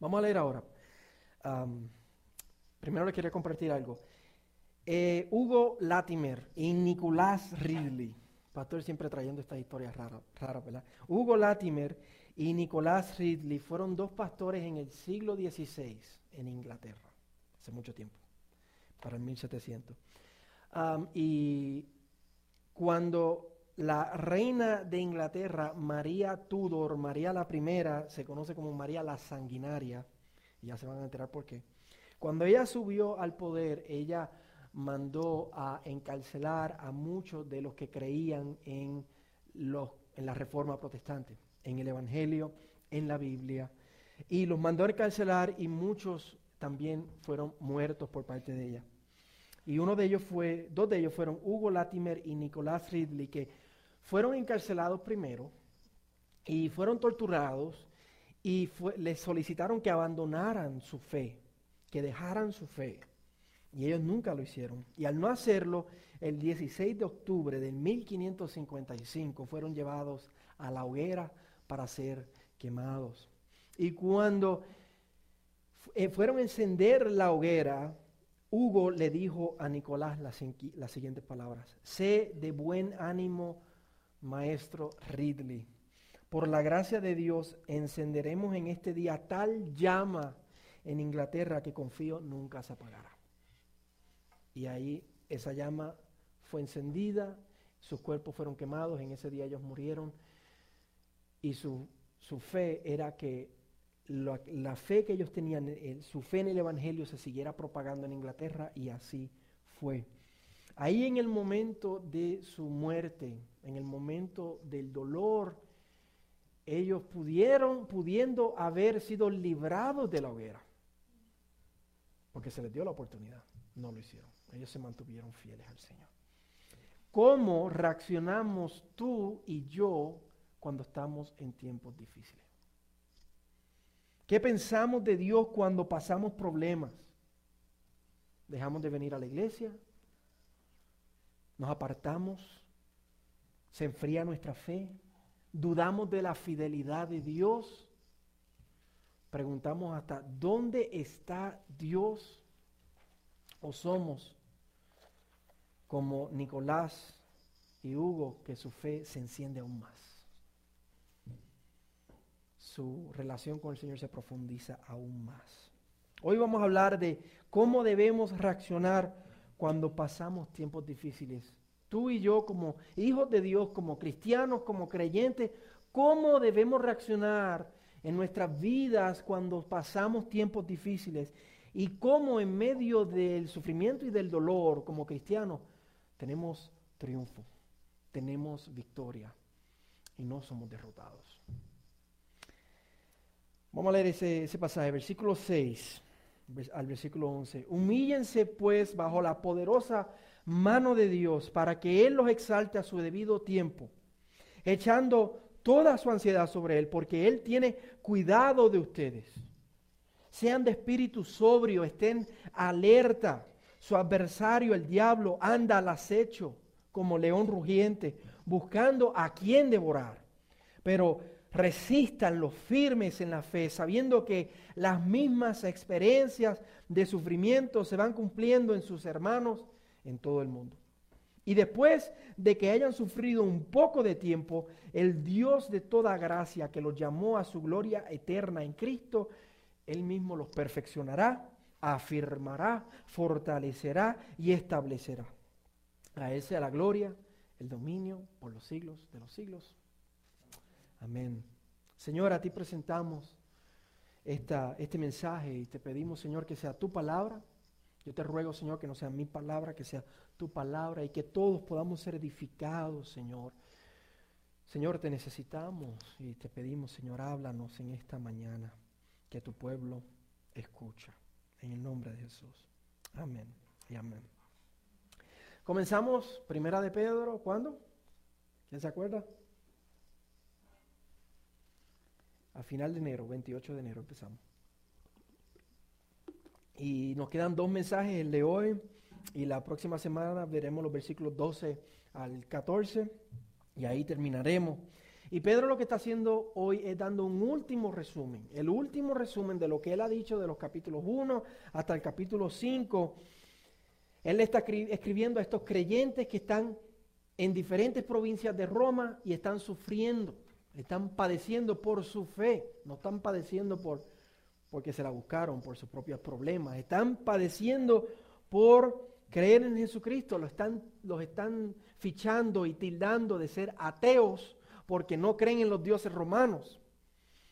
Vamos a leer ahora. Primero le quería compartir algo. Eh, Hugo Latimer y Nicolás Ridley, pastor siempre trayendo estas historias raras, raras, ¿verdad? Hugo Latimer y Nicolás Ridley fueron dos pastores en el siglo XVI en Inglaterra, hace mucho tiempo, para el 1700. Am, y cuando la reina de Inglaterra, María Tudor, María la primera, se conoce como María la sanguinaria, y ya se van a enterar por qué. Cuando ella subió al poder, ella mandó a encarcelar a muchos de los que creían en, los, en la reforma protestante, en el Evangelio, en la Biblia, y los mandó a encarcelar y muchos también fueron muertos por parte de ella. Y uno de ellos fue, dos de ellos fueron Hugo Latimer y Nicolás Ridley, que fueron encarcelados primero y fueron torturados y les solicitaron que abandonaran su fe, que dejaran su fe. Y ellos nunca lo hicieron. Y al no hacerlo, el 16 de octubre de 1555 fueron llevados a la hoguera para ser quemados. Y cuando eh, fueron a encender la hoguera, Hugo le dijo a Nicolás las siguientes palabras. Sé de buen ánimo, maestro Ridley. Por la gracia de Dios encenderemos en este día tal llama en Inglaterra que confío nunca se apagará. Y ahí esa llama fue encendida, sus cuerpos fueron quemados, en ese día ellos murieron. Y su, su fe era que la, fe que ellos tenían, su fe en el Evangelio se siguiera propagando en Inglaterra y así fue. Ahí en el momento de su muerte, en el momento del dolor, ellos pudieron, pudiendo haber sido librados de la hoguera, porque se les dio la oportunidad, no lo hicieron. Ellos se mantuvieron fieles al Señor. ¿Cómo reaccionamos tú y yo cuando estamos en tiempos difíciles? ¿Qué pensamos de Dios cuando pasamos problemas? ¿Dejamos de venir a la iglesia? ¿Nos apartamos? ¿Se enfría nuestra fe? ¿Dudamos de la fidelidad de Dios? Preguntamos hasta dónde está Dios o somos como Nicolás y Hugo que su fe se enciende aún más su relación con el Señor se profundiza aún más. Hoy vamos a hablar de cómo debemos reaccionar cuando pasamos tiempos difíciles. Tú y yo como hijos de Dios, como cristianos, como creyentes, cómo debemos reaccionar en nuestras vidas cuando pasamos tiempos difíciles y cómo en medio del sufrimiento y del dolor como cristianos tenemos triunfo, tenemos victoria y no somos derrotados. Vamos a leer ese, ese pasaje, versículo 6 vers- al versículo 11. Humíllense pues bajo la poderosa mano de Dios para que Él los exalte a su debido tiempo, echando toda su ansiedad sobre Él, porque Él tiene cuidado de ustedes. Sean de espíritu sobrio, estén alerta. Su adversario, el diablo, anda al acecho como león rugiente, buscando a quien devorar. Pero resistan los firmes en la fe, sabiendo que las mismas experiencias de sufrimiento se van cumpliendo en sus hermanos en todo el mundo. Y después de que hayan sufrido un poco de tiempo, el Dios de toda gracia que los llamó a su gloria eterna en Cristo, Él mismo los perfeccionará, afirmará, fortalecerá y establecerá. A Él sea la gloria, el dominio por los siglos de los siglos. Amén. Señor, a ti presentamos esta, este mensaje y te pedimos, Señor, que sea tu palabra. Yo te ruego, Señor, que no sea mi palabra, que sea tu palabra y que todos podamos ser edificados, Señor. Señor, te necesitamos y te pedimos, Señor, háblanos en esta mañana, que tu pueblo escucha. En el nombre de Jesús. Amén y amén. Comenzamos, primera de Pedro, ¿cuándo? ¿Quién se acuerda? A final de enero, 28 de enero empezamos. Y nos quedan dos mensajes, el de hoy y la próxima semana veremos los versículos 12 al 14 y ahí terminaremos. Y Pedro lo que está haciendo hoy es dando un último resumen, el último resumen de lo que él ha dicho de los capítulos 1 hasta el capítulo 5. Él está escribiendo a estos creyentes que están en diferentes provincias de Roma y están sufriendo, están padeciendo por su fe, no están padeciendo por porque se la buscaron, por sus propios problemas, están padeciendo por creer en Jesucristo, los están, los están fichando y tildando de ser ateos porque no creen en los dioses romanos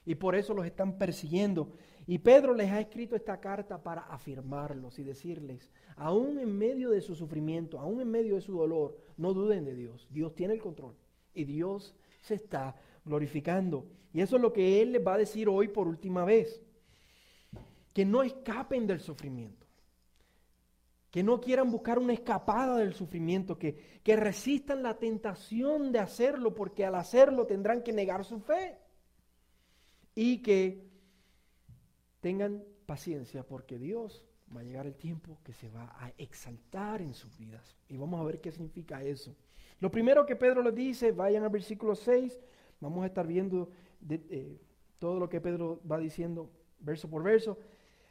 y por eso los están persiguiendo. Y Pedro les ha escrito esta carta para afirmarlos y decirles, aún en medio de su sufrimiento, aún en medio de su dolor, no duden de Dios. Dios tiene el control y Dios se está glorificando. Y eso es lo que Él les va a decir hoy por última vez. Que no escapen del sufrimiento. Que no quieran buscar una escapada del sufrimiento. Que, que resistan la tentación de hacerlo porque al hacerlo tendrán que negar su fe. Y que tengan paciencia porque Dios va a llegar el tiempo que se va a exaltar en sus vidas. Y vamos a ver qué significa eso. Lo primero que Pedro les dice, vayan al versículo 6, vamos a estar viendo eh, todo lo que Pedro va diciendo verso por verso.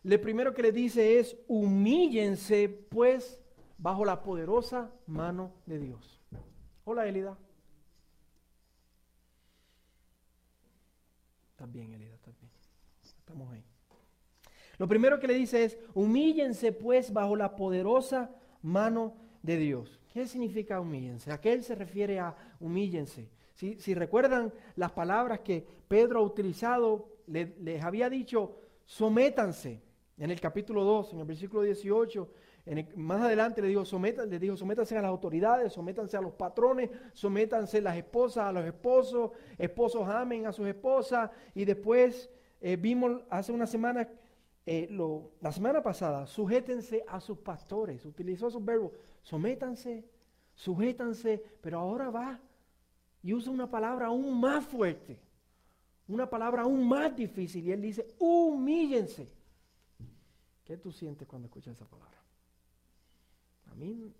Lo primero que le dice es, humíllense pues bajo la poderosa mano de Dios. Hola Elida. Estás bien, Elida, estás bien. Estamos ahí. Lo primero que le dice es, humíllense pues bajo la poderosa mano de Dios. ¿Qué significa humíllense? ¿A qué él se refiere a humíllense? Si, recuerdan las palabras que Pedro ha utilizado, les había dicho, sométanse. En el capítulo 2, en el versículo 18, más adelante le dijo, sometan, dijo, sométanse a las autoridades, sométanse a los patrones, sométanse las esposas a los esposos, esposos amen a sus esposas. Y después eh, vimos hace una semana eh, la semana pasada, sujétense a sus pastores, utilizó esos verbos, sométanse, sujétanse, pero ahora va y usa una palabra aún más fuerte, una palabra aún más difícil, y él dice, humíllense. ¿Qué tú sientes cuando escuchas esa palabra? A mí,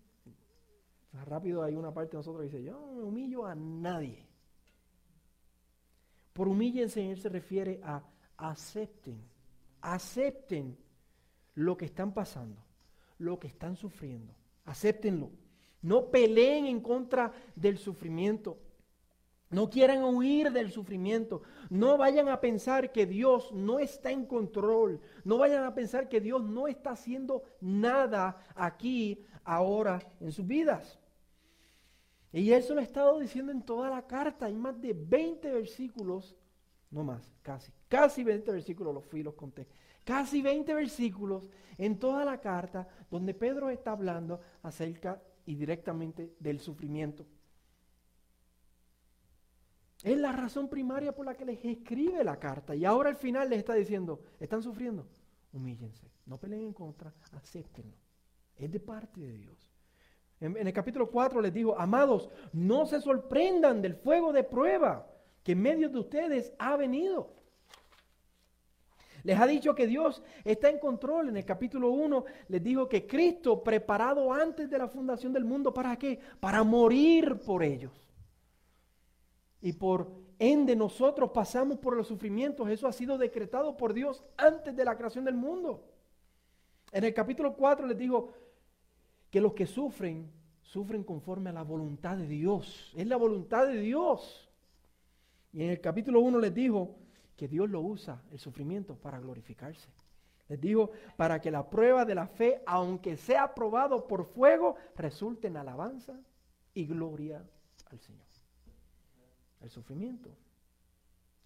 rápido hay una parte de nosotros que dice, yo no me humillo a nadie. Por humíllense, él se refiere a acepten acepten lo que están pasando, lo que están sufriendo. Acéptenlo. No peleen en contra del sufrimiento. No quieran huir del sufrimiento. No vayan a pensar que Dios no está en control. No vayan a pensar que Dios no está haciendo nada aquí, ahora, en sus vidas. Y eso lo he estado diciendo en toda la carta. Hay más de 20 versículos no más, casi, casi 20 versículos los fui y los conté. Casi 20 versículos en toda la carta donde Pedro está hablando acerca y directamente del sufrimiento. Es la razón primaria por la que les escribe la carta. Y ahora al final les está diciendo, ¿están sufriendo? Humíllense, no peleen en contra, acéptenlo. Es de parte de Dios. En, en el capítulo 4 les digo, amados, no se sorprendan del fuego de prueba que en medio de ustedes ha venido. Les ha dicho que Dios está en control. En el capítulo 1 les dijo que Cristo preparado antes de la fundación del mundo, ¿para qué? Para morir por ellos. Y por ende nosotros pasamos por los sufrimientos. Eso ha sido decretado por Dios antes de la creación del mundo. En el capítulo 4 les dijo que los que sufren, sufren conforme a la voluntad de Dios. Es la voluntad de Dios. Y en el capítulo 1 les dijo que Dios lo usa, el sufrimiento, para glorificarse. Les dijo, para que la prueba de la fe, aunque sea probado por fuego, resulte en alabanza y gloria al Señor. El sufrimiento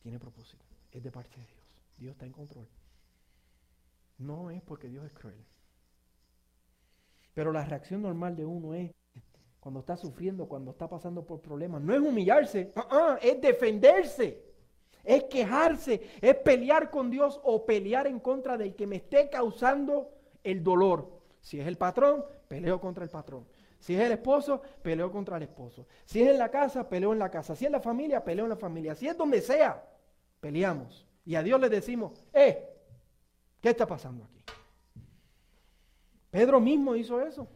tiene propósito, es de parte de Dios. Dios está en control. No es porque Dios es cruel. Pero la reacción normal de uno es cuando está sufriendo, cuando está pasando por problemas. No es humillarse, uh-uh, es defenderse, es quejarse, es pelear con Dios o pelear en contra del que me esté causando el dolor. Si es el patrón, peleo contra el patrón. Si es el esposo, peleo contra el esposo. Si es en la casa, peleo en la casa. Si es la familia, peleo en la familia. Si es donde sea, peleamos. Y a Dios le decimos, eh, ¿qué está pasando aquí? Pedro mismo hizo eso.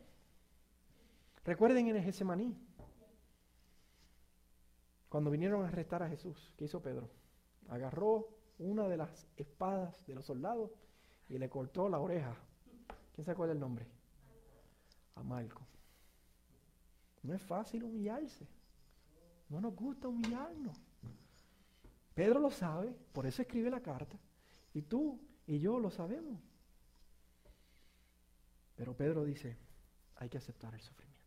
Recuerden en el Getsemaní. Cuando vinieron a arrestar a Jesús, ¿qué hizo Pedro? Agarró una de las espadas de los soldados y le cortó la oreja. ¿Quién se acuerda el nombre? A. No es fácil humillarse. No nos gusta humillarnos. Pedro lo sabe, por eso escribe la carta. Y tú y yo lo sabemos. Pero Pedro dice, hay que aceptar el sufrimiento.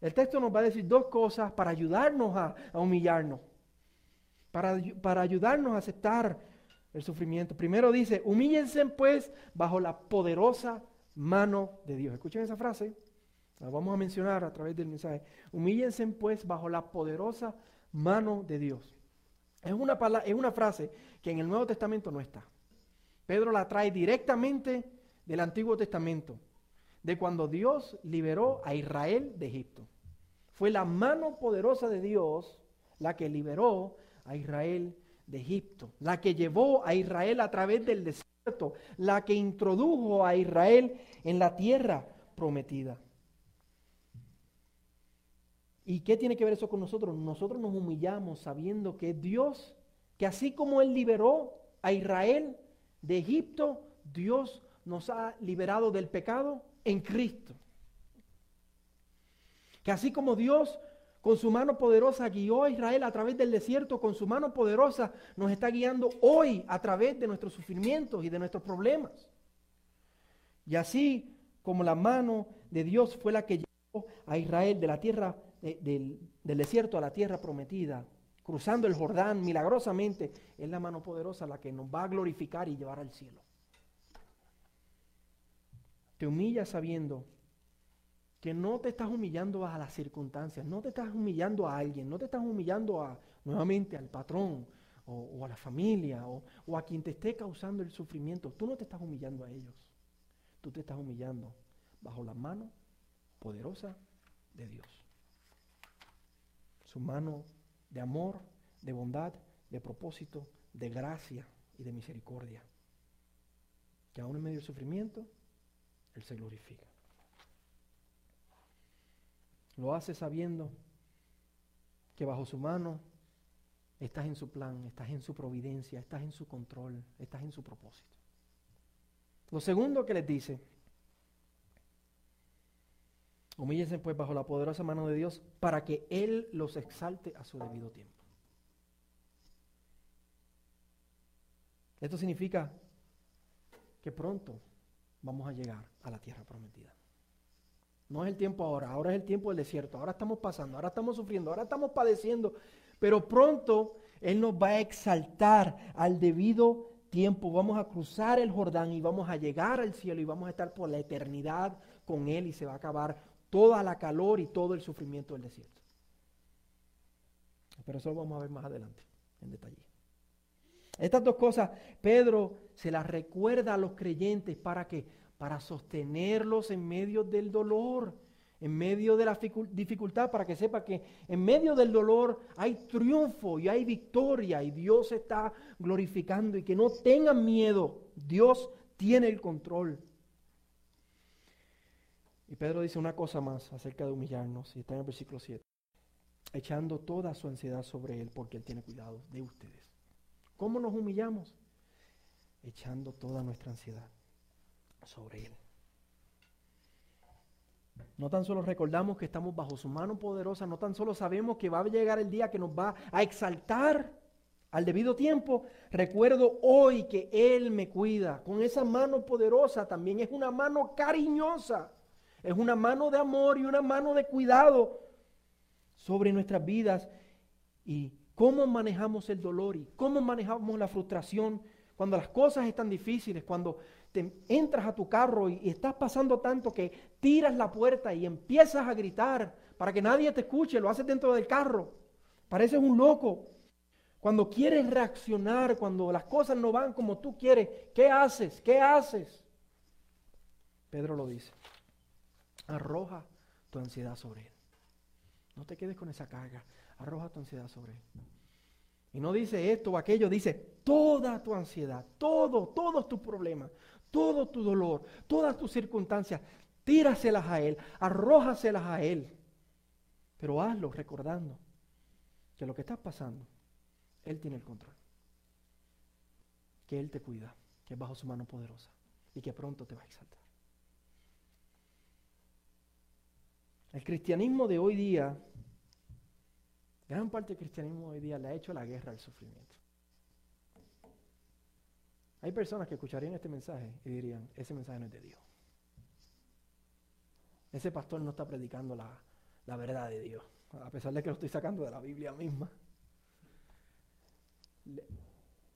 El texto nos va a decir dos cosas para ayudarnos a, humillarnos, para, para ayudarnos a aceptar el sufrimiento. Primero dice, humíllense pues bajo la poderosa mano de Dios. Escuchen esa frase, la vamos a mencionar a través del mensaje. Humíllense pues bajo la poderosa mano de Dios. Es una, es una frase que en el Nuevo Testamento no está. Pedro la trae directamente del Antiguo Testamento de cuando Dios liberó a Israel de Egipto. Fue la mano poderosa de Dios la que liberó a Israel de Egipto, la que llevó a Israel a través del desierto, la que introdujo a Israel en la tierra prometida. ¿Y qué tiene que ver eso con nosotros? Nosotros nos humillamos sabiendo que Dios, que así como Él liberó a Israel de Egipto, Dios nos ha liberado del pecado en Cristo. Que así como Dios con su mano poderosa guió a Israel a través del desierto, con su mano poderosa nos está guiando hoy a través de nuestros sufrimientos y de nuestros problemas. Y así como la mano de Dios fue la que llevó a Israel de la tierra, del, desierto a la tierra prometida, cruzando el Jordán milagrosamente, es la mano poderosa la que nos va a glorificar y llevar al cielo. Te humillas sabiendo que no te estás humillando a las circunstancias, no te estás humillando a alguien, no te estás humillando a, nuevamente al patrón o, a la familia o a quien te esté causando el sufrimiento. Tú no te estás humillando a ellos, tú te estás humillando bajo la mano poderosa de Dios. Su mano de amor, de bondad, de propósito, de gracia y de misericordia. Que aún en medio del sufrimiento, Él se glorifica. Lo hace sabiendo que bajo su mano estás en su plan, estás en su providencia, estás en su control, estás en su propósito. Lo segundo que les dice, humíllense pues bajo la poderosa mano de Dios para que Él los exalte a su debido tiempo. Esto significa que pronto vamos a llegar a la tierra prometida. No es el tiempo ahora, ahora es el tiempo del desierto, ahora estamos pasando, ahora estamos sufriendo, ahora estamos padeciendo, pero pronto Él nos va a exaltar al debido tiempo. Vamos a cruzar el Jordán y vamos a llegar al cielo y vamos a estar por la eternidad con Él y se va a acabar toda la calor y todo el sufrimiento del desierto. Pero eso lo vamos a ver más adelante, en detalle. Estas dos cosas, Pedro se las recuerda a los creyentes para que para sostenerlos en medio del dolor, en medio de la dificultad, para que sepa que en medio del dolor hay triunfo y hay victoria y Dios está glorificando y que no tengan miedo, Dios tiene el control. Y Pedro dice una cosa más acerca de humillarnos, y está en el versículo 7, echando toda su ansiedad sobre Él porque Él tiene cuidado de ustedes. ¿Cómo nos humillamos? Echando toda nuestra ansiedad sobre Él. No tan solo recordamos que estamos bajo su mano poderosa, no tan solo sabemos que va a llegar el día que nos va a exaltar al debido tiempo, recuerdo hoy que Él me cuida. Con esa mano poderosa también es una mano cariñosa, es una mano de amor y una mano de cuidado sobre nuestras vidas y cómo manejamos el dolor y cómo manejamos la frustración cuando las cosas están difíciles, cuando te entras a tu carro y, estás pasando tanto que tiras la puerta y empiezas a gritar para que nadie te escuche, lo haces dentro del carro. Pareces un loco. Cuando quieres reaccionar, cuando las cosas no van como tú quieres, ¿qué haces? ¿Qué haces? Pedro lo dice. Arroja tu ansiedad sobre él. No te quedes con esa carga. Arroja tu ansiedad sobre él. Y no dice esto o aquello, dice toda tu ansiedad, todo, todos tus problemas, todo tu dolor, todas tus circunstancias, tíraselas a Él, arrójaselas a Él. Pero hazlo recordando que lo que estás pasando, Él tiene el control. Que Él te cuida, que es bajo su mano poderosa y que pronto te va a exaltar. El cristianismo de hoy día, gran parte del cristianismo de hoy día le ha hecho la guerra al sufrimiento. Hay personas que escucharían este mensaje y dirían, ese mensaje no es de Dios. Ese pastor no está predicando la, la verdad de Dios, a pesar de que lo estoy sacando de la Biblia misma.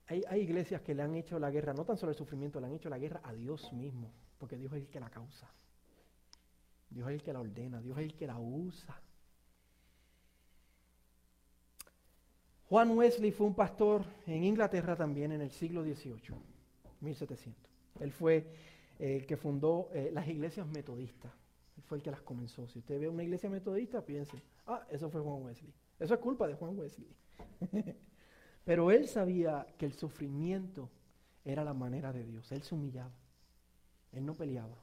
hay, hay, iglesias que le han hecho la guerra, no tan solo el sufrimiento, le han hecho la guerra a Dios mismo, porque Dios es el que la causa. Dios es el que la ordena, Dios es el que la usa. Juan Wesley fue un pastor en Inglaterra también en el siglo XVIII, 1700. Él fue el que fundó eh, las iglesias metodistas fue el que las comenzó. Si usted ve una iglesia metodista, piense, ah, eso fue Juan Wesley. Eso es culpa de Juan Wesley. Pero él sabía que el sufrimiento era la manera de Dios. Él se humillaba. Él no peleaba.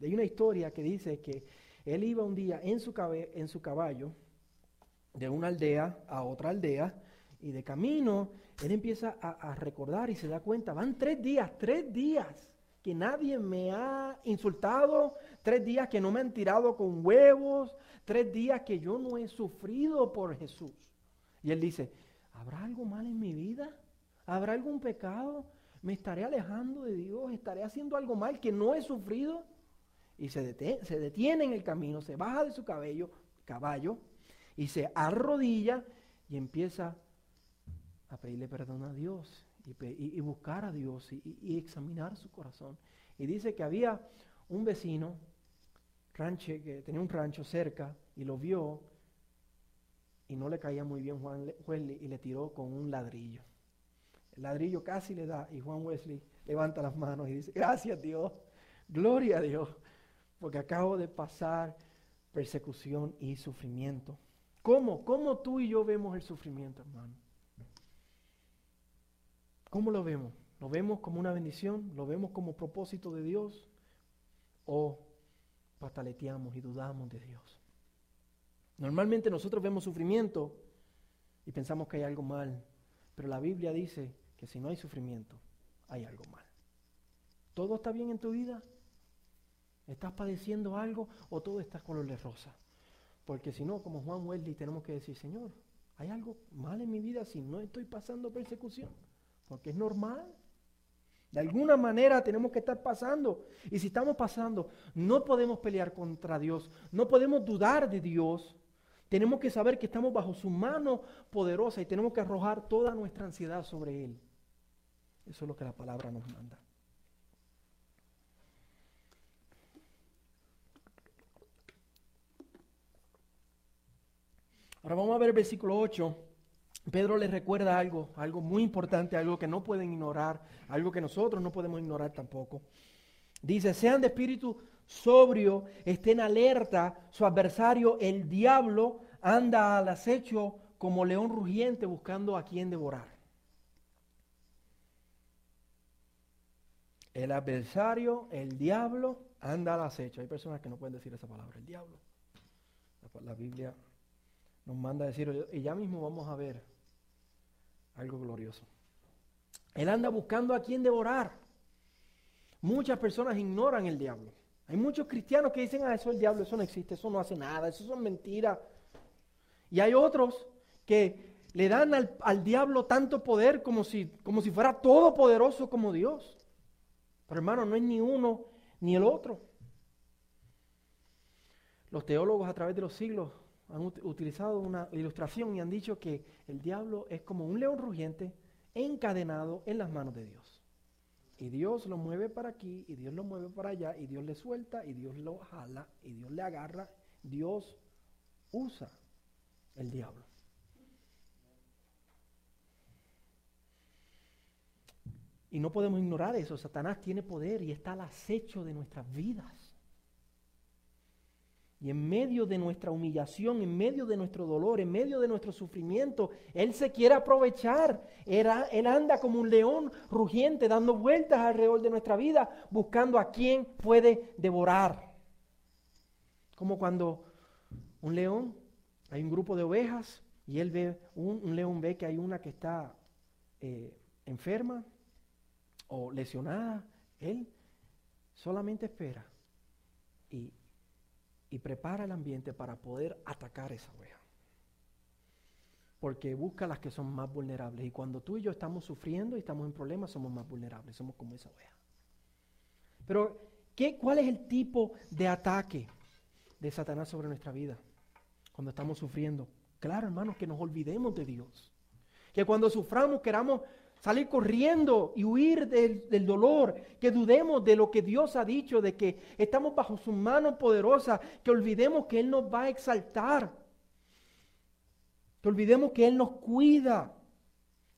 Hay una historia que dice que él iba un día en su, en su caballo de una aldea a otra aldea y de camino él empieza a recordar y se da cuenta, van tres días, tres días que nadie me ha insultado, tres días que no me han tirado con huevos, tres días que yo no he sufrido por Jesús. Y él dice, ¿habrá algo mal en mi vida? ¿Habrá algún pecado? ¿Me estaré alejando de Dios? ¿Estaré haciendo algo mal que no he sufrido? Y se detiene, se detiene en el camino, se baja de su cabello, caballo y se arrodilla y empieza a pedirle perdón a Dios y, buscar a Dios y, examinar su corazón. Y dice que había un vecino ranche, que tenía un rancho cerca y lo vio y no le caía muy bien Juan Wesley y le tiró con un ladrillo. El ladrillo casi le da y Juan Wesley levanta las manos y dice, gracias Dios, gloria a Dios, porque acabo de pasar persecución y sufrimiento. ¿Cómo? ¿Cómo tú y yo vemos el sufrimiento, hermano? ¿Cómo lo vemos? ¿Lo vemos como una bendición? ¿Lo vemos como propósito de Dios? ¿O pataleteamos y dudamos de Dios? Normalmente nosotros vemos sufrimiento y pensamos que hay algo mal, pero la Biblia dice que si no hay sufrimiento, hay algo mal. ¿Todo está bien en tu vida? ¿Estás padeciendo algo o todo está color de rosa? Porque si no, como Juan Wesley, tenemos que decir, Señor, ¿hay algo mal en mi vida si no estoy pasando persecución? porque es normal. De alguna manera tenemos que estar pasando. Y si estamos pasando, no podemos pelear contra Dios, no podemos dudar de Dios. Tenemos que saber que estamos bajo su mano poderosa y tenemos que arrojar toda nuestra ansiedad sobre Él. Eso es lo que la palabra nos manda. Ahora vamos a ver el versículo 8. Pedro les recuerda algo, algo muy importante, algo que no pueden ignorar, algo que nosotros no podemos ignorar tampoco. Dice, sean de espíritu sobrio, estén alerta, su adversario, el diablo, anda al acecho como león rugiente buscando a quien devorar. El adversario, el diablo, anda al acecho. Hay personas que no pueden decir esa palabra, el diablo. La, Biblia nos manda a decir, y ya mismo vamos a ver algo glorioso. Él anda buscando a quien devorar. Muchas personas ignoran el diablo. Hay muchos cristianos que dicen, ah, eso es el diablo, eso no existe, eso no hace nada, eso son mentiras. Y hay otros que le dan al, al, diablo tanto poder como si, como si fuera todopoderoso como Dios. Pero hermano, no es ni uno ni el otro. Los teólogos a través de los siglos han utilizado una ilustración y han dicho que el diablo es como un león rugiente encadenado en las manos de Dios. Y Dios lo mueve para aquí, y Dios lo mueve para allá, y Dios le suelta, y Dios lo jala, y Dios le agarra. Dios usa el diablo. Y no podemos ignorar eso. Satanás tiene poder y está al acecho de nuestras vidas. Y en medio de nuestra humillación, en medio de nuestro dolor, en medio de nuestro sufrimiento, Él se quiere aprovechar. Él, anda como un león rugiente, dando vueltas alrededor de nuestra vida, buscando a quien puede devorar. Como cuando un león hay un grupo de ovejas y él ve, un, león ve que hay una que está eh, enferma o lesionada. Él solamente espera y, y prepara el ambiente para poder atacar esa oveja. Porque busca las que son más vulnerables. Y cuando tú y yo estamos sufriendo y estamos en problemas, somos más vulnerables, somos como esa oveja. Pero, ¿qué, ¿cuál es el tipo de ataque de Satanás sobre nuestra vida cuando estamos sufriendo? Claro, hermanos, que nos olvidemos de Dios. Que cuando suframos queramos salir corriendo y huir del, dolor, que dudemos de lo que Dios ha dicho, de que estamos bajo su mano poderosa, que olvidemos que Él nos va a exaltar, que olvidemos que Él nos cuida,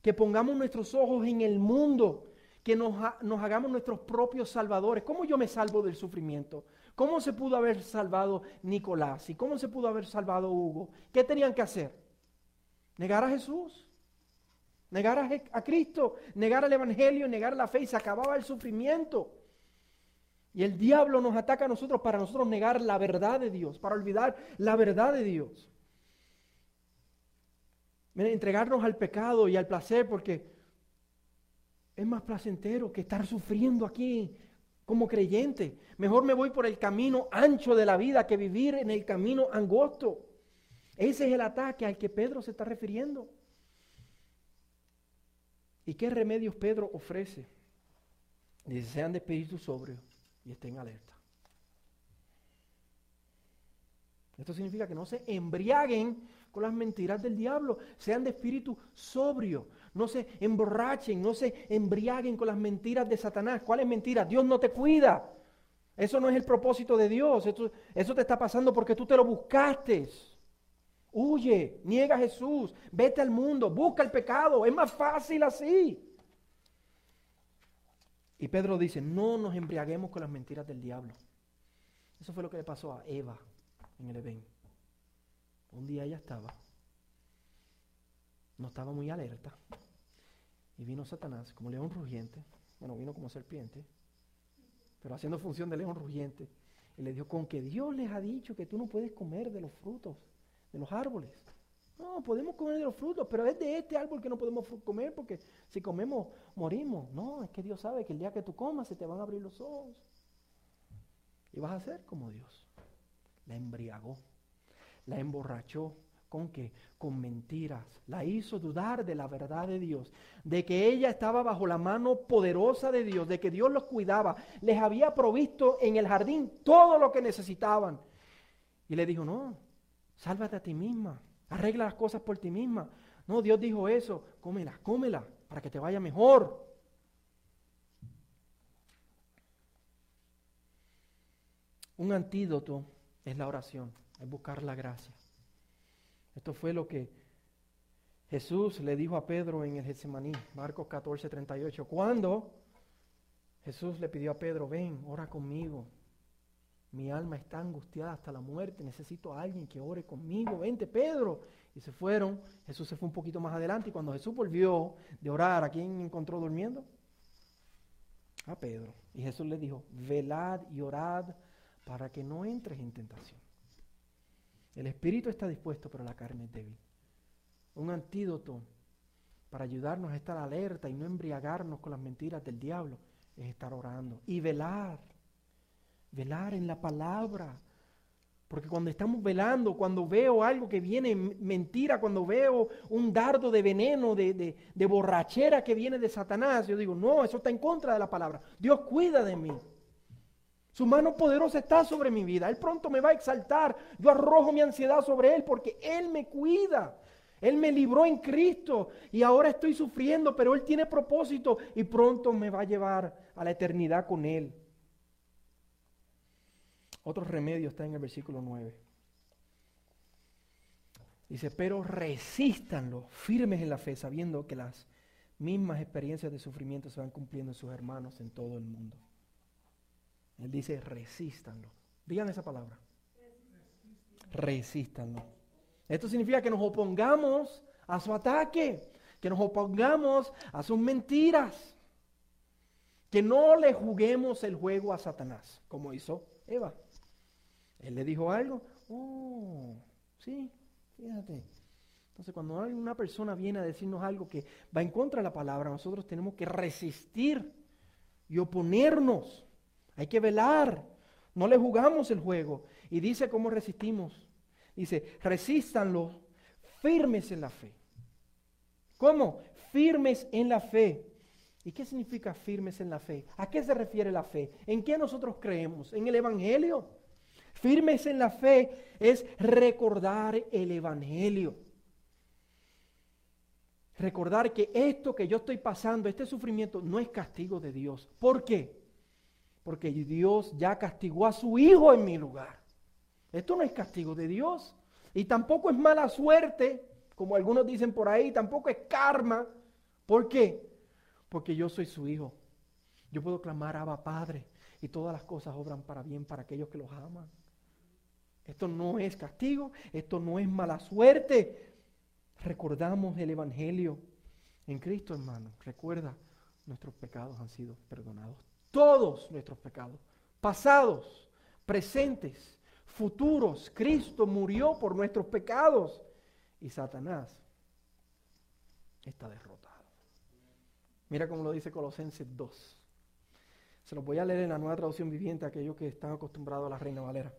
que pongamos nuestros ojos en el mundo, que nos, nos hagamos nuestros propios salvadores. ¿Cómo yo me salvo del sufrimiento? ¿Cómo se pudo haber salvado Nicolás? ¿Y cómo se pudo haber salvado Hugo? ¿Qué tenían que hacer? Negar a Jesús. Negar a, Cristo, negar al Evangelio, negar la fe y se acababa el sufrimiento. Y el diablo nos ataca a nosotros para nosotros negar la verdad de Dios, para olvidar la verdad de Dios. Entregarnos al pecado y al placer porque es más placentero que estar sufriendo aquí como creyente. Mejor me voy por el camino ancho de la vida que vivir en el camino angosto. Ese es el ataque al que Pedro se está refiriendo. ¿Y qué remedios Pedro ofrece? Dice, sean de espíritu sobrio y estén alerta. Esto significa que no se embriaguen con las mentiras del diablo, sean de espíritu sobrio, no se emborrachen, no se embriaguen con las mentiras de Satanás. ¿Cuáles mentiras? Dios no te cuida. Eso no es el propósito de Dios. Eso, eso te está pasando porque tú te lo buscaste. Huye, niega a Jesús, vete al mundo, busca el pecado. Es más fácil así. Y Pedro dice, no nos embriaguemos con las mentiras del diablo. Eso fue lo que le pasó a Eva en el Edén. Un día ella estaba, no estaba muy alerta, y vino Satanás como león rugiente, bueno, vino como serpiente, pero haciendo función de león rugiente, y le dijo, con que Dios les ha dicho que tú no puedes comer de los frutos, de los árboles. No, podemos comer de los frutos, pero es de este árbol que no podemos comer porque si comemos morimos. No, es que Dios sabe que el día que tú comas se te van a abrir los ojos. Y vas a ser como Dios. La embriagó, la emborrachó, ¿Con qué? Con mentiras. La hizo dudar de la verdad de Dios, de que ella estaba bajo la mano poderosa de Dios, de que Dios los cuidaba, les había provisto en el jardín todo lo que necesitaban. Y le dijo, no, sálvate a ti misma, arregla las cosas por ti misma. No, Dios dijo eso, cómela, cómela, para que te vaya mejor. Un antídoto es la oración, es buscar la gracia. Esto fue lo que Jesús le dijo a Pedro en el Getsemaní, Marcos 14, 38. Cuando Jesús le pidió a Pedro, ven, ora conmigo. Mi alma está angustiada hasta la muerte. Necesito a alguien que ore conmigo. Vente, Pedro. Y se fueron. Jesús se fue un poquito más adelante. Y cuando Jesús volvió de orar, ¿a quién encontró durmiendo? A Pedro. Y Jesús le dijo, velad y orad para que no entres en tentación. El espíritu está dispuesto, pero la carne es débil. Un antídoto para ayudarnos a estar alerta y no embriagarnos con las mentiras del diablo es estar orando y velar. Velar en la palabra. Porque cuando estamos velando, cuando veo algo que viene mentira, cuando veo un dardo de veneno, de, de borrachera que viene de Satanás, yo digo, no, eso está en contra de la palabra. Dios cuida de mí. Su mano poderosa está sobre mi vida. Él pronto me va a exaltar. Yo arrojo mi ansiedad sobre Él porque Él me cuida. Él me libró en Cristo y ahora estoy sufriendo, pero Él tiene propósito y pronto me va a llevar a la eternidad con Él. Otro remedio está en el versículo 9. Dice, pero resístanlo, firmes en la fe, sabiendo que las mismas experiencias de sufrimiento se van cumpliendo en sus hermanos en todo el mundo. Él dice, resístanlo. Digan esa palabra. Resístanlo. Esto significa que nos opongamos a su ataque, que nos opongamos a sus mentiras, que no le juguemos el juego a Satanás, como hizo Eva. Él le dijo algo, oh, sí, Fíjate. Entonces, cuando una persona viene a decirnos algo que va en contra de la palabra, nosotros tenemos que resistir y oponernos. Hay que velar. No le jugamos el juego. Y dice cómo resistimos. Dice, resístanlo firmes en la fe. ¿Cómo? Firmes en la fe. ¿Y qué significa firmes en la fe? ¿A qué se refiere la fe? ¿En qué nosotros creemos? ¿En el Evangelio? Firmes en la fe es recordar el Evangelio. Recordar que esto que yo estoy pasando, este sufrimiento, no es castigo de Dios. ¿Por qué? Porque Dios ya castigó a su Hijo en mi lugar. Esto no es castigo de Dios. Y tampoco es mala suerte, como algunos dicen por ahí, tampoco es karma. ¿Por qué? Porque yo soy su Hijo. Yo puedo clamar Abba Padre y todas las cosas obran para bien para aquellos que los aman. Esto no es castigo, esto no es mala suerte. Recordamos el Evangelio en Cristo, hermano. Recuerda, nuestros pecados han sido perdonados. Todos nuestros pecados, pasados, presentes, futuros. Cristo murió por nuestros pecados y Satanás está derrotado. Mira cómo lo dice Colosenses 2. Se los voy a leer en la nueva traducción viviente a aquellos que están acostumbrados a la Reina Valera.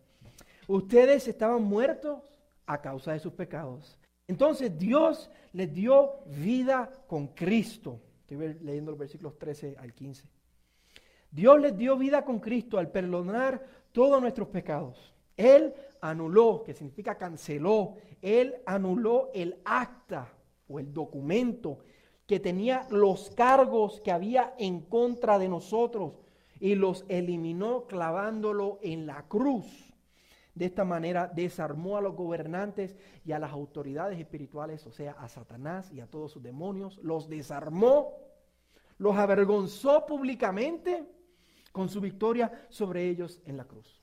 Ustedes estaban muertos a causa de sus pecados. Entonces Dios les dio vida con Cristo. Estoy leyendo los versículos 13 al 15. Dios les dio vida con Cristo al perdonar todos nuestros pecados. Él anuló, que significa canceló, Él anuló el acta o el documento que tenía los cargos que había en contra de nosotros y los eliminó clavándolo en la cruz. De esta manera desarmó a los gobernantes y a las autoridades espirituales, o sea, a Satanás y a todos sus demonios, los desarmó, los avergonzó públicamente con su victoria sobre ellos en la cruz.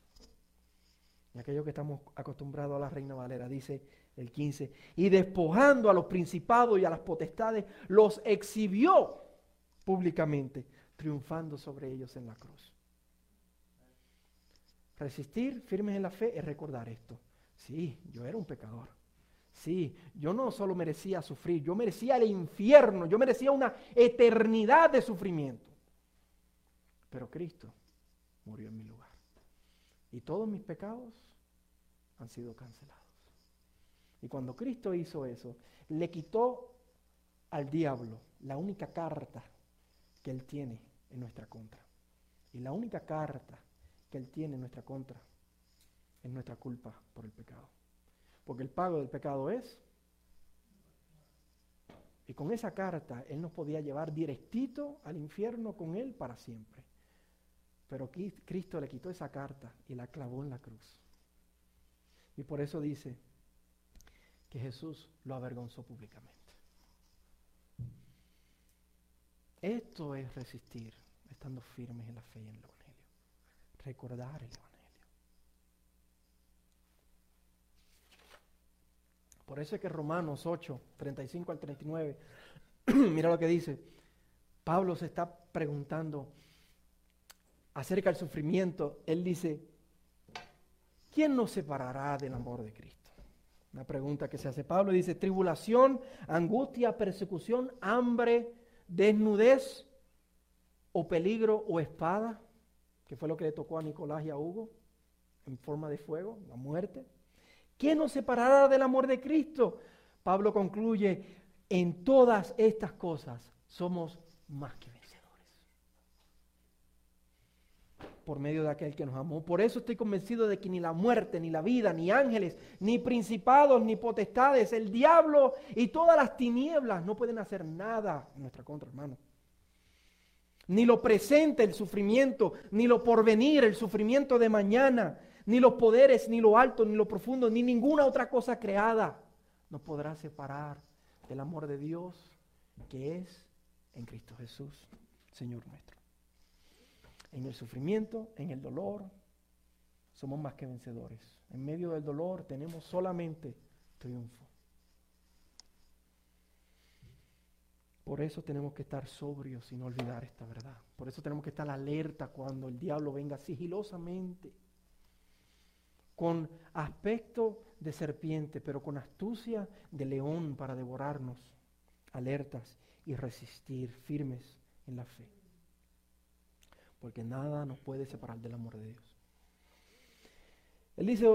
Y aquello que estamos acostumbrados a la Reina Valera, dice el 15, y despojando a los principados y a las potestades, los exhibió públicamente, triunfando sobre ellos en la cruz. Resistir firmes en la fe es recordar esto. Sí, yo era un pecador. Sí, yo no solo merecía sufrir, yo merecía el infierno, yo merecía una eternidad de sufrimiento. Pero Cristo murió en mi lugar. Y todos mis pecados han sido cancelados. Y cuando Cristo hizo eso, le quitó al diablo la única carta que él tiene en nuestra contra. Y la única carta que Él tiene en nuestra contra es nuestra culpa por el pecado. Porque el pago del pecado es... Y con esa carta Él nos podía llevar directito al infierno con Él para siempre. Pero Cristo le quitó esa carta y la clavó en la cruz. Y por eso dice que Jesús lo avergonzó públicamente. Esto es resistir, estando firmes en la fe y en lo recordar el Evangelio. Por eso es que Romanos 8, 35 al 39, mira lo que dice. Pablo se está preguntando acerca del sufrimiento. Él dice, ¿quién nos separará del amor de Cristo? Una pregunta que se hace Pablo. Dice, tribulación, angustia, persecución, hambre, desnudez o peligro o espada que fue lo que le tocó a Nicolás y a Hugo, en forma de fuego, la muerte. ¿Quién nos separará del amor de Cristo? Pablo concluye, en todas estas cosas somos más que vencedores. Por medio de aquel que nos amó. Por eso estoy convencido de que ni la muerte, ni la vida, ni ángeles, ni principados, ni potestades, el diablo y todas las tinieblas no pueden hacer nada en nuestra contra, hermano ni lo presente el sufrimiento, ni lo porvenir, el sufrimiento de mañana, ni los poderes, ni lo alto, ni lo profundo, ni ninguna otra cosa creada nos podrá separar del amor de Dios que es en Cristo Jesús, Señor nuestro. En el sufrimiento, en el dolor, somos más que vencedores. En medio del dolor tenemos solamente triunfo. Por eso tenemos que estar sobrios no olvidar esta verdad. Por eso tenemos que estar alerta cuando el diablo venga sigilosamente. con aspecto de serpiente, pero con astucia de león para devorarnos, alertas y resistir firmes en la fe. Porque nada nos puede separar del amor de Dios. Él dice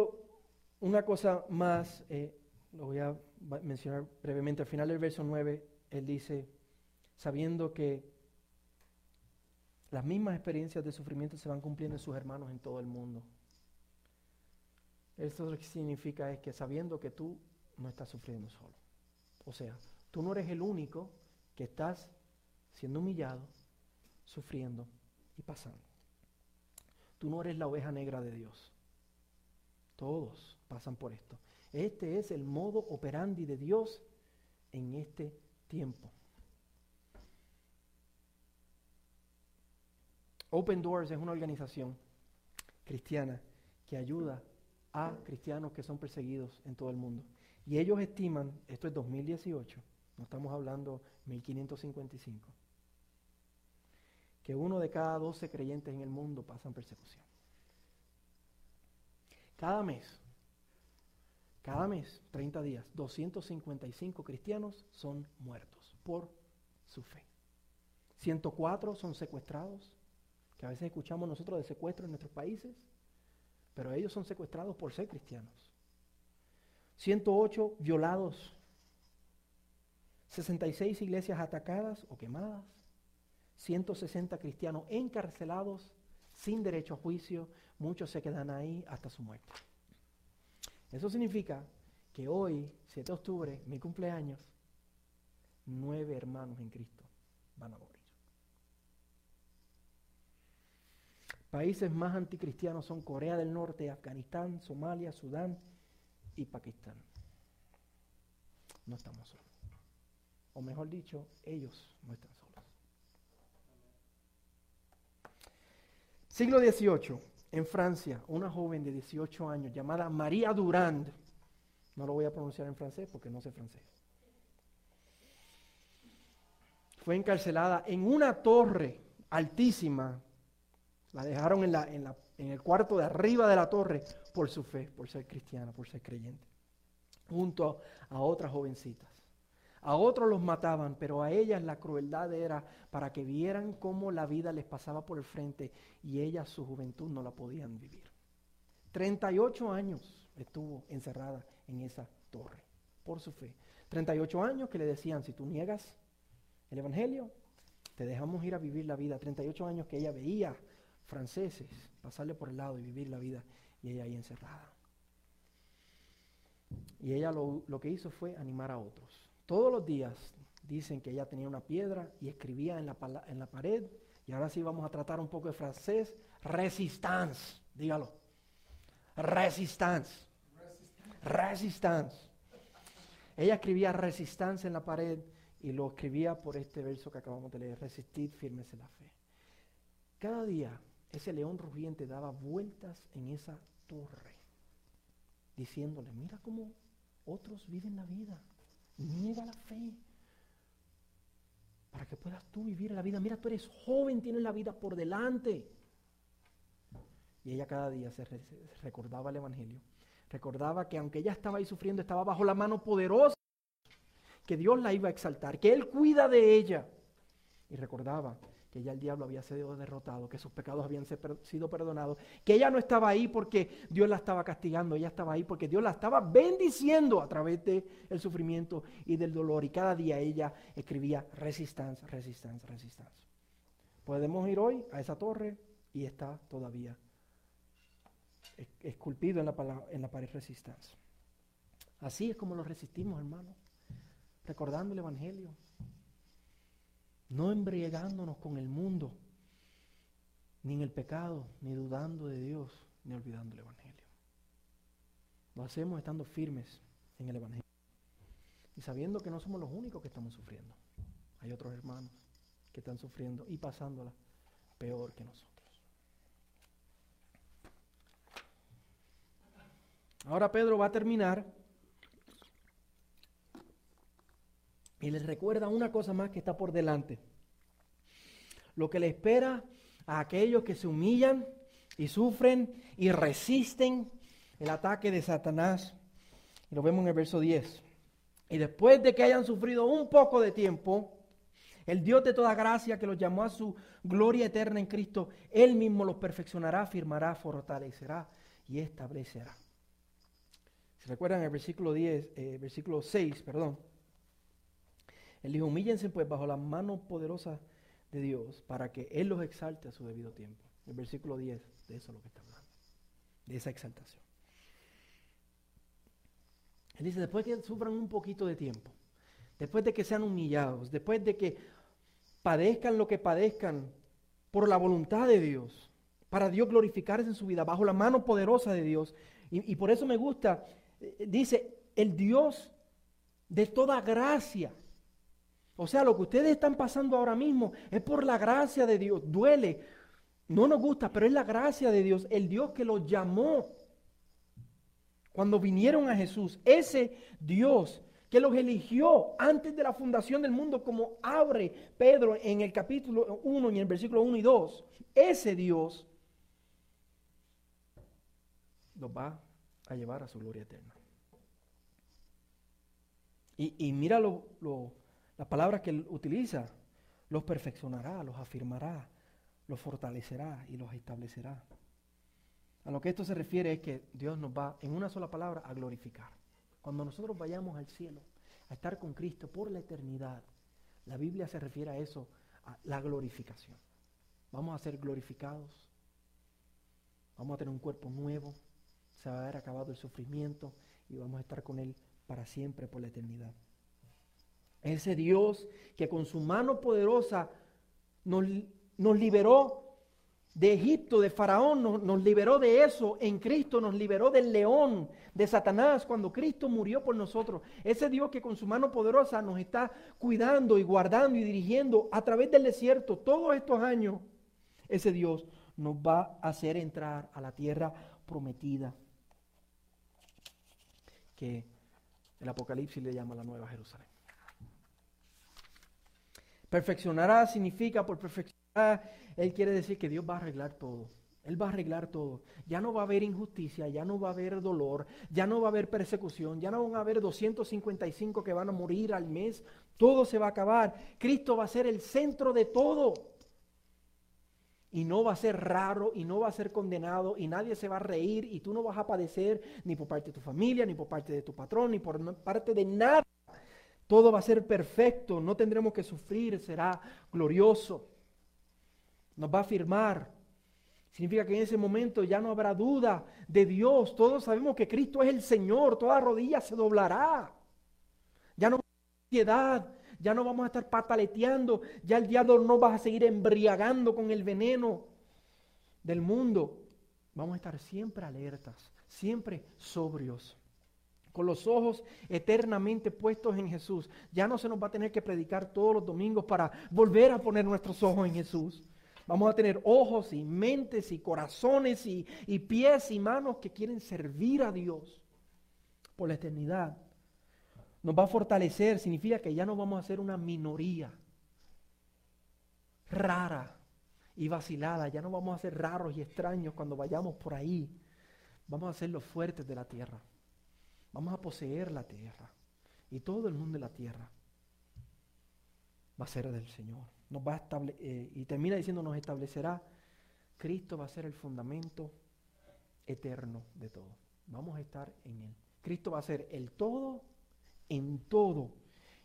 una cosa más, eh, lo voy a mencionar brevemente, al final del verso 9, él dice, sabiendo que las mismas experiencias de sufrimiento se van cumpliendo en sus hermanos en todo el mundo. Esto lo que significa es que sabiendo que tú no estás sufriendo solo. O sea, tú no eres el único que estás siendo humillado, sufriendo y pasando. Tú no eres la oveja negra de Dios. Todos pasan por esto. Este es el modo operandi de Dios en este tiempo. Open Doors es una organización cristiana que ayuda a cristianos que son perseguidos en todo el mundo. Y ellos estiman, esto es 2018, no estamos hablando 1555, que uno de cada 12 creyentes en el mundo pasan persecución. Cada mes, cada mes, 30 días, 255 cristianos son muertos por su fe. 104 son secuestrados, que a veces escuchamos nosotros de secuestro en nuestros países, pero ellos son secuestrados por ser cristianos. 108 violados, 66 iglesias atacadas o quemadas, 160 cristianos encarcelados sin derecho a juicio, muchos se quedan ahí hasta su muerte. Eso significa que hoy, 7 de octubre, mi cumpleaños, nueve hermanos en Cristo van a morir. Países más anticristianos son Corea del Norte, Afganistán, Somalia, Sudán y Pakistán. No estamos solos. O mejor dicho, ellos no están solos. Siglo XVIII, en Francia, una joven de 18 años llamada María Durand, no lo voy a pronunciar en francés porque no sé francés, fue encarcelada en una torre altísima la dejaron en, la, en, la, en el cuarto de arriba de la torre por su fe, por ser cristiana, por ser creyente, junto a otras jovencitas. A otros los mataban, pero a ellas la crueldad era para que vieran cómo la vida les pasaba por el frente y ellas su juventud no la podían vivir. 38 años estuvo encerrada en esa torre por su fe. 38 años que le decían, si tú niegas el Evangelio, te dejamos ir a vivir la vida. 38 años que ella veía franceses, pasarle por el lado y vivir la vida y ella ahí encerrada. Y ella lo, que hizo fue animar a otros. Todos los días dicen que ella tenía una piedra y escribía en la, en la pared. Y ahora sí vamos a tratar un poco de francés. Resistance, dígalo. Resistance. Resistance. Ella escribía resistance en la pared y lo escribía por este verso que acabamos de leer. Resistid firmes la fe. Cada día ese león rugiente daba vueltas en esa torre, diciéndole, mira cómo otros viven la vida, niega la fe, para que puedas tú vivir la vida. Mira, tú eres joven, tienes la vida por delante. Y ella cada día se, recordaba el Evangelio, recordaba que aunque ella estaba ahí sufriendo, estaba bajo la mano poderosa, que Dios la iba a exaltar, que Él cuida de ella. Y recordaba que ya el diablo había sido derrotado, que sus pecados habían sido perdonados, que ella no estaba ahí porque Dios la estaba castigando, ella estaba ahí porque Dios la estaba bendiciendo a través del el sufrimiento y del dolor. Y cada día ella escribía resistencia, resistencia, resistencia. Podemos ir hoy a esa torre y está todavía esculpido en la, en la pared resistencia. Así es como lo resistimos, hermano, recordando el Evangelio, no embriagándonos con el mundo, ni en el pecado, ni dudando de Dios, ni olvidando el Evangelio. Lo hacemos estando firmes en el Evangelio y sabiendo que no somos los únicos que estamos sufriendo. Hay otros hermanos que están sufriendo y pasándola peor que nosotros. Ahora Pedro va a terminar Y les recuerda una cosa más que está por delante. Lo que le espera a aquellos que se humillan y sufren y resisten el ataque de Satanás. Y lo vemos en el verso 10. Y después de que hayan sufrido un poco de tiempo, el Dios de toda gracia que los llamó a su gloria eterna en Cristo, Él mismo los perfeccionará, firmará, fortalecerá y establecerá. ¿Se recuerdan el versículo 10, eh, versículo 6, perdón? Él dijo, humíllense pues bajo la mano poderosa de Dios para que Él los exalte a su debido tiempo. El versículo 10, de eso es lo que está hablando, de esa exaltación. Él dice, después que sufran un poquito de tiempo, después de que sean humillados, después de que padezcan lo que padezcan por la voluntad de Dios, para Dios glorificarse en su vida, bajo la mano poderosa de Dios. Y, y por eso me gusta, eh, dice, el Dios de toda gracia. O sea, lo que ustedes están pasando ahora mismo es por la gracia de Dios. Duele, no nos gusta, pero es la gracia de Dios, el Dios que los llamó cuando vinieron a Jesús, ese Dios que los eligió antes de la fundación del mundo, como abre Pedro en el capítulo 1 y en el versículo 1 y 2, ese Dios los va a llevar a su gloria eterna. Y, mira las palabras que él utiliza, los perfeccionará, los afirmará, los fortalecerá y los establecerá. A lo que esto se refiere es que Dios nos va, en una sola palabra, a glorificar. Cuando nosotros vayamos al cielo, a estar con Cristo por la eternidad, la Biblia se refiere a eso, a la glorificación. Vamos a ser glorificados, vamos a tener un cuerpo nuevo, se va a haber acabado el sufrimiento y vamos a estar con Él para siempre, por la eternidad. Ese Dios que con su mano poderosa nos, nos liberó de Egipto, de Faraón, nos, liberó de eso. En Cristo nos liberó del león, de Satanás, cuando Cristo murió por nosotros. Ese Dios que con su mano poderosa nos está cuidando y guardando y dirigiendo a través del desierto todos estos años. Ese Dios nos va a hacer entrar a la tierra prometida, que el Apocalipsis le llama la Nueva Jerusalén. Perfeccionará significa por perfeccionar él quiere decir que Dios va a arreglar todo. Él va a arreglar todo. Ya no va a haber injusticia, ya no va a haber dolor, ya no va a haber persecución, ya no van a haber 255 que van a morir al mes. Todo se va a acabar. Cristo va a ser el centro de todo. Y no va a ser raro y no va a ser condenado y nadie se va a reír y tú no vas a padecer ni por parte de tu familia, ni por parte de tu patrón, ni por parte de nada. Todo va a ser perfecto, no tendremos que sufrir, será glorioso nos va a afirmar. Significa que en ese momento ya no habrá duda de Dios. Todos sabemos que Cristo es el Señor. Toda rodilla se doblará. Ya no ansiedad. Ya no vamos a estar pataleteando. Ya el diablo no va a seguir embriagando con el veneno del mundo. Vamos a estar siempre alertas, siempre sobrios, con los ojos eternamente puestos en Jesús. Ya no se nos va a tener que predicar todos los domingos para volver a poner nuestros ojos en Jesús. Vamos a tener ojos y mentes y corazones y, pies y manos que quieren servir a Dios por la eternidad. Nos va a fortalecer, significa que ya no vamos a ser una minoría rara y vacilada, ya no vamos a ser raros y extraños cuando vayamos por ahí. Vamos a ser los fuertes de la tierra. Vamos a poseer la tierra. Y todo el mundo de la tierra va a ser del Señor nos va a establecer, eh, y termina diciendo nos establecerá, Cristo va a ser el fundamento eterno de todo. Vamos a estar en Él. Cristo va a ser el todo en todo,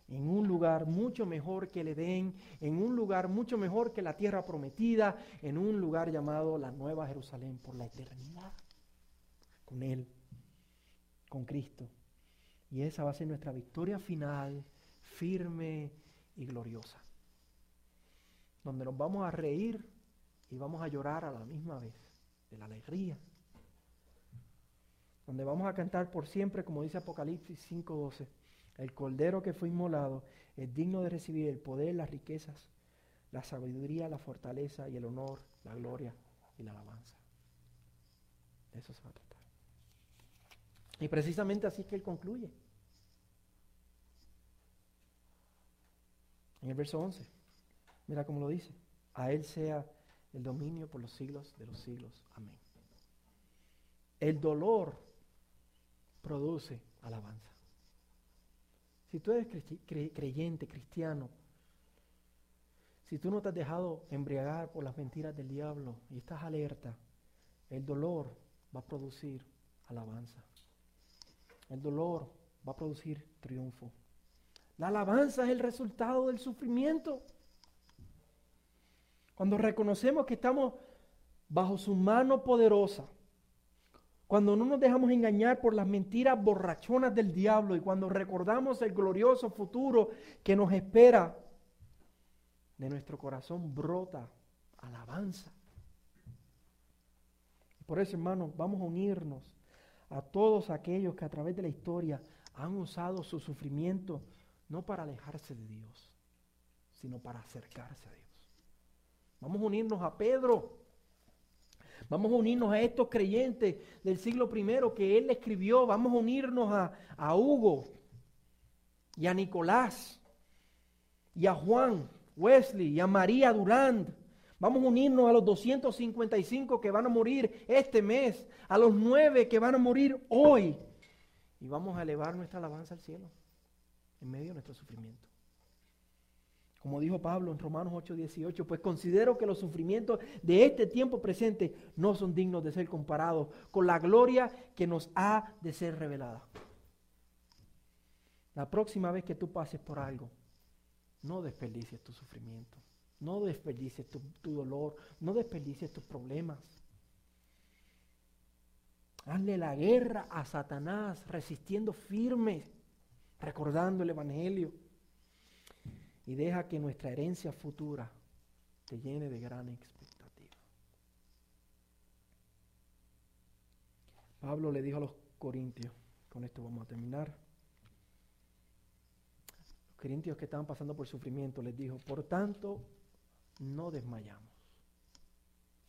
en un lugar mucho mejor que el Edén, en un lugar mucho mejor que la tierra prometida, en un lugar llamado la Nueva Jerusalén por la eternidad, con Él, con Cristo. Y esa va a ser nuestra victoria final, firme y gloriosa donde nos vamos a reír y vamos a llorar a la misma vez, de la alegría. Donde vamos a cantar por siempre, como dice Apocalipsis 5:12, el cordero que fue inmolado es digno de recibir el poder, las riquezas, la sabiduría, la fortaleza y el honor, la gloria y la alabanza. Eso se va a. Y precisamente así que él concluye. En el verso 11. Mira cómo lo dice. A Él sea el dominio por los siglos de los siglos. Amén. El dolor produce alabanza. Si tú eres creyente, cristiano, si tú no te has dejado embriagar por las mentiras del diablo y estás alerta, el dolor va a producir alabanza. El dolor va a producir triunfo. La alabanza es el resultado del sufrimiento. Cuando reconocemos que estamos bajo su mano poderosa, cuando no nos dejamos engañar por las mentiras borrachonas del diablo y cuando recordamos el glorioso futuro que nos espera, de nuestro corazón brota alabanza. Por eso, hermanos, vamos a unirnos a todos aquellos que a través de la historia han usado su sufrimiento no para alejarse de Dios, sino para acercarse a Dios. Vamos a unirnos a Pedro, Vamos a unirnos a estos creyentes del siglo I que él escribió. Vamos a unirnos a, Hugo y a Nicolás y a Juan Wesley y a María Durand. Vamos a unirnos a los 255 que van a morir este mes, a los nueve que van a morir hoy. Y vamos a elevar nuestra alabanza al cielo en medio de nuestro sufrimiento. Como dijo Pablo en Romanos 8:18, pues considero que los sufrimientos de este tiempo presente no son dignos de ser comparados con la gloria que nos ha de ser revelada. La próxima vez que tú pases por algo, no desperdicies tu sufrimiento, no desperdicies tu, dolor, no desperdicies tus problemas. Hazle la guerra a Satanás, resistiendo firme, recordando el Evangelio y deja que nuestra herencia futura te llene de gran expectativa. Pablo le dijo a los corintios, con esto vamos a terminar, los corintios que estaban pasando por sufrimiento, les dijo, por tanto, no desmayamos.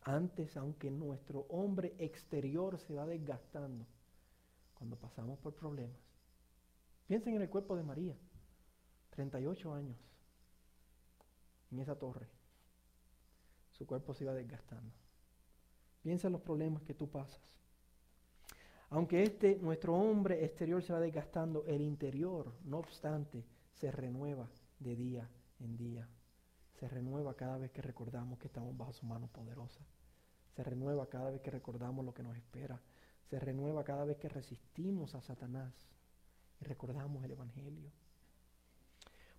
Antes, aunque nuestro hombre exterior se va desgastando, cuando pasamos por problemas, piensen en el cuerpo de María, 38 años, en esa torre, su cuerpo se iba desgastando. Piensa en los problemas que tú pasas. Aunque este, nuestro hombre exterior se va desgastando, el interior, no obstante, se renueva de día en día. Se renueva cada vez que recordamos que estamos bajo su mano poderosa. Se renueva cada vez que recordamos lo que nos espera. Se renueva cada vez que resistimos a Satanás y recordamos el Evangelio.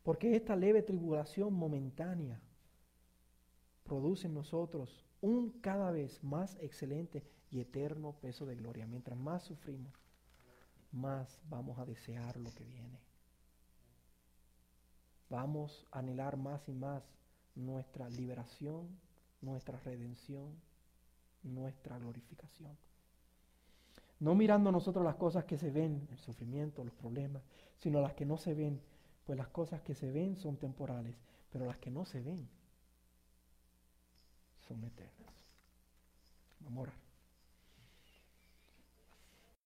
Porque esta leve tribulación momentánea produce en nosotros un cada vez más excelente y eterno peso de gloria. Mientras más sufrimos, más vamos a desear lo que viene. Vamos a anhelar más y más nuestra liberación, nuestra redención, nuestra glorificación. No mirando nosotros las cosas que se ven, el sufrimiento, los problemas, sino las que no se ven, pues las cosas que se ven son temporales, pero las que no se ven son eternas. Vamos a orar.